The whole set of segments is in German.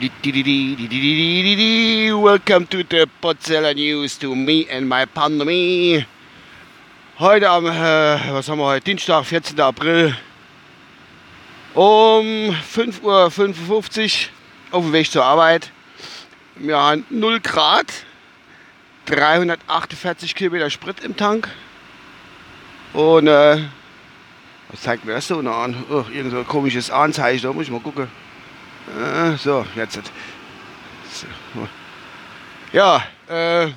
Welcome to the Potzella News to me and my pandemie. Heute am, äh, was haben wir heute? Dienstag, 14. April. Um 5.55 Uhr auf dem Weg zur Arbeit. Wir haben 0 Grad, 348 Kilometer Sprit im Tank. Und äh, was zeigt mir das so an? Oh, irgend so ein komisches Anzeichen, da muss ich mal gucken. Äh, so, jetzt. Ja, äh,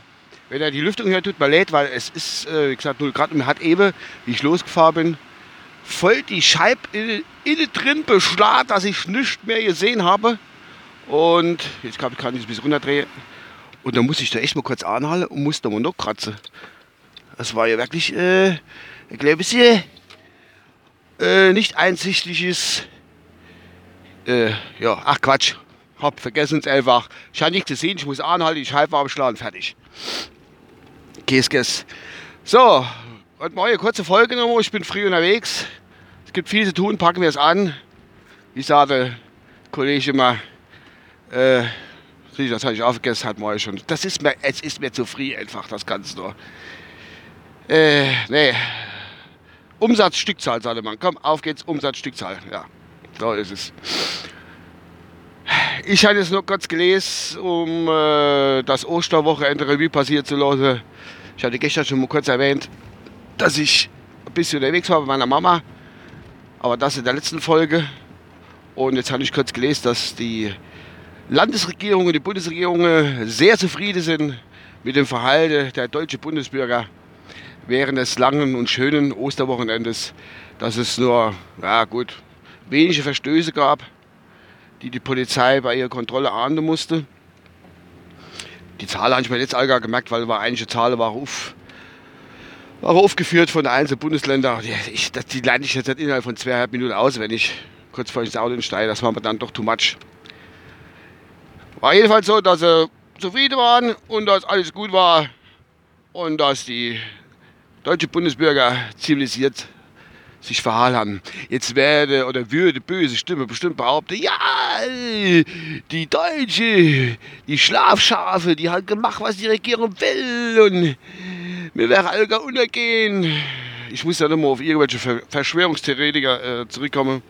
wenn er die Lüftung hört, tut mir leid, weil es ist, äh, wie gesagt, 0 Grad und hat eben, wie ich losgefahren bin, voll die Scheibe innen, innen drin beschlagen, dass ich nichts mehr gesehen habe. Und jetzt kann, ich es ein bisschen runterdrehen. Und dann muss ich da echt mal kurz anhalten und muss da mal noch kratzen. Das war ja wirklich, äh, ich glaube, sehr äh, nicht einsichtliches äh, ja, ach Quatsch. Hab vergessen es einfach. Ich habe nichts gesehen, ich muss anhalten, ich halte abschlagen, fertig. Käse, Käse. So, heute mal eine kurze Folge nochmal. Ich bin früh unterwegs. Es gibt viel zu tun, packen wir es an. Wie sagte der Kollege immer, äh, das habe ich auch vergessen, hat mal schon. Das ist mir, es ist mir zu früh einfach, das Ganze nur. Äh, nee. Umsatz, Stückzahl, sagte man. Komm, auf geht's, Umsatz, Stückzahl. Ja. Da ist es. Ich hatte es nur kurz gelesen, um äh, das Osterwochenende Revue passiert zu lassen. Ich hatte gestern schon mal kurz erwähnt, dass ich ein bisschen unterwegs war bei meiner Mama. Aber das in der letzten Folge. Und jetzt habe ich kurz gelesen, dass die Landesregierung und die Bundesregierung sehr zufrieden sind mit dem Verhalten der deutschen Bundesbürger während des langen und schönen Osterwochenendes. Dass es nur, ja gut, wenige Verstöße gab, die die Polizei bei ihrer Kontrolle ahnden musste. Die Zahl habe ich mir jetzt allgar gemerkt, weil war einige Zahlen war auf, war aufgeführt von einzelnen Bundesländern. Die, ich, das, die leite ich jetzt innerhalb von zweieinhalb Minuten aus, wenn ich kurz vor ins Auto steige. Das war mir dann doch too much. War jedenfalls so, dass sie zufrieden waren und dass alles gut war und dass die deutsche Bundesbürger zivilisiert sich verhalten. Jetzt werde oder würde böse Stimme bestimmt behaupten, ja, die Deutsche, die Schlafschafe, die hat gemacht, was die Regierung will und mir wäre alle untergehen. Ich muss ja nochmal auf irgendwelche Verschwörungstheoretiker äh, zurückkommen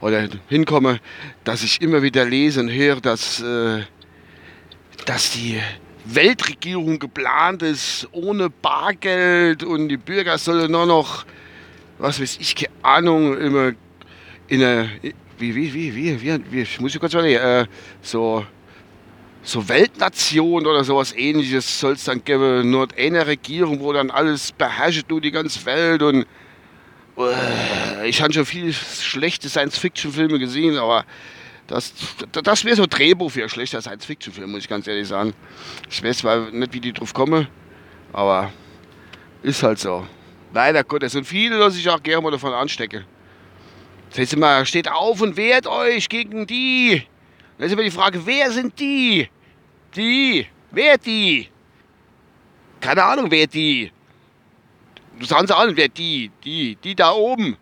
oder hinkomme, dass ich immer wieder lese und höre, dass, äh, dass die Weltregierung geplant ist, ohne Bargeld und die Bürger sollen nur noch was weiß ich, keine Ahnung, immer in einer, wie, wie, wie, wie, wie, wie ich muss ich kurz überlegen, äh, so, so Weltnation oder sowas ähnliches soll es dann geben, nur eine Regierung, wo dann alles beherrscht, du die ganze Welt und äh, ich habe schon viele schlechte Science-Fiction-Filme gesehen, aber das, das wäre so ein Drehbuch für ein schlechter Science-Fiction-Film, muss ich ganz ehrlich sagen. Ich weiß zwar nicht, wie die drauf kommen, aber ist halt so. Leider Gottes. Und viele lassen sich auch gerne mal davon anstecken. Das heißt immer, steht auf und wehrt euch gegen die. Dann ist immer die Frage, wer sind die? Die. Wer die? Keine Ahnung, wer die. Du sagst an, wer die? Die. Die da oben.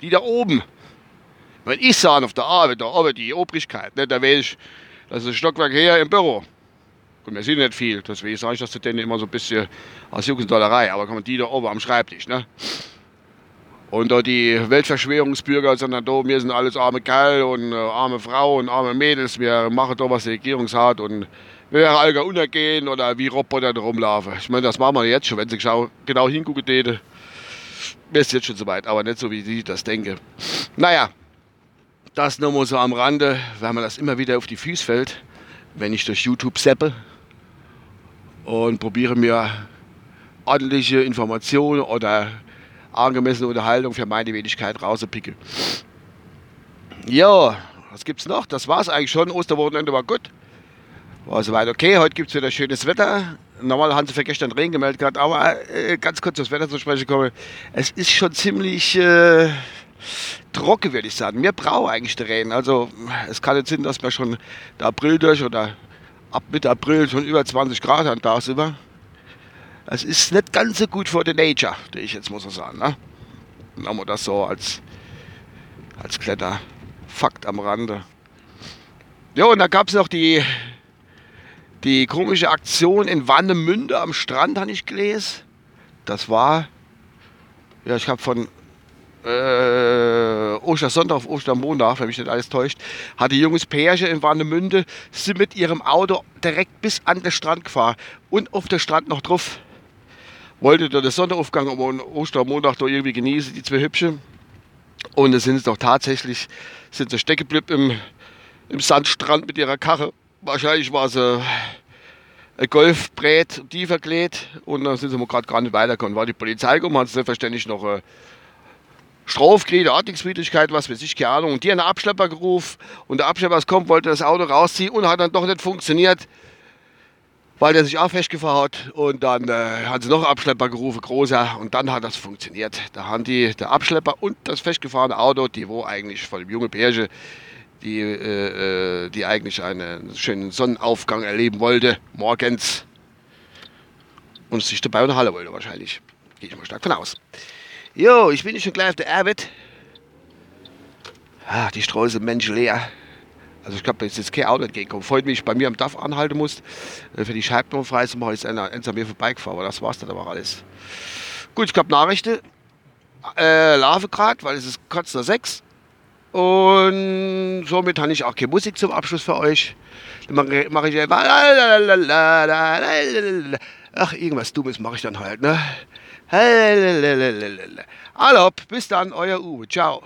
Die da oben. Wenn ich sage auf der Arbeit, da arbeitet die Obrigkeit, ne, da weiß ich, das ist ein Stockwerk her im Büro. Und wir sehen nicht viel, deswegen sage ich das zu denen immer so ein bisschen aus Jugenddollerei, aber kommen die da oben am Schreibtisch, ne? Und da die Weltverschwörungsbürger sind dann da, wir sind alles arme Kerl und äh, arme Frauen und arme Mädels, wir machen da, was die Regierung sagt und wir werden alle untergehen oder wie Roboter da rumlaufen. Ich meine, das machen wir jetzt schon, wenn sie genau hingucken täte. Wäre es jetzt schon soweit, aber nicht so, wie ich das denke. Naja, das nur mal so am Rande, weil mir das immer wieder auf die Füße fällt, wenn ich durch YouTube seppe und probiere mir ordentliche Informationen oder angemessene Unterhaltung für meine Wenigkeit rauszupicken. Ja, was gibt's noch? Das war's eigentlich schon. Osterwochenende war gut. War soweit okay. Heute gibt es wieder schönes Wetter. Normal haben sie für gestern Regen gemeldet gehabt, aber äh, ganz kurz das Wetter zu sprechen kommen. Es ist schon ziemlich äh, trocken, würde ich sagen. Wir brauchen eigentlich den Regen. Also es kann nicht sein, dass wir schon der April durch oder ab Mitte April schon über 20 Grad haben tagsüber. Das ist nicht ganz so gut für die Nature, die ich jetzt muss so sagen. Ne? Dann haben wir das so als, als kleiner Fakt am Rande. Ja, und da gab es noch die, die komische Aktion in Wannemünde am Strand, habe ich gelesen. Das war, ja, ich habe von äh, Ostersonntag auf Ostermontag, wenn mich nicht alles täuscht, hatte junges Pärchen in Warnemünde, sind mit ihrem Auto direkt bis an den Strand gefahren und auf der Strand noch drauf. Wollte dort den Sonnenaufgang am Ostermontag da irgendwie genießen, die zwei Hübschen. Und dann sind sie doch tatsächlich, sind sie stecken geblieben im, im Sandstrand mit ihrer Karre. Wahrscheinlich war sie ein Golfbrett tiefer gelegt und dann sind sie gerade gar nicht weitergekommen. War die Polizei gekommen, hat selbstverständlich noch Strafgerede, Ordnungswidrigkeit, was weiß ich, keine Ahnung. Und die haben einen Abschlepper gerufen und der Abschlepper kommt, wollte das Auto rausziehen und hat dann doch nicht funktioniert, weil der sich auch festgefahren hat. Und dann äh, haben sie noch einen Abschlepper gerufen, großer, und dann hat das funktioniert. Da haben die, der Abschlepper und das festgefahrene Auto, die wo eigentlich von dem jungen Pärchen, die, äh, äh, die eigentlich einen schönen Sonnenaufgang erleben wollte, morgens, und sich dabei unterhalten wollte wahrscheinlich. Gehe ich mal stark von aus. Jo, ich bin schon gleich auf der Arbeit. Ah, die Straße sind Menschen leer. Also ich glaube, da ist jetzt kein Auto entgegengekommen. Vorhin, wie ich bei mir am DAF anhalten musste, äh, für die Scheiben frei zu machen, ist einer, einer an mir vorbeigefahren. Aber das war's dann aber alles. Gut, ich glaube Nachrichten. Äh, laufe gerade, weil es ist kurz nach sechs. Und somit habe ich auch keine Musik zum Abschluss für euch. Dann mache mach ich einfach. Ach, irgendwas Dummes mache ich dann halt, ne? Hallo, bis dann, euer Uwe. Ciao.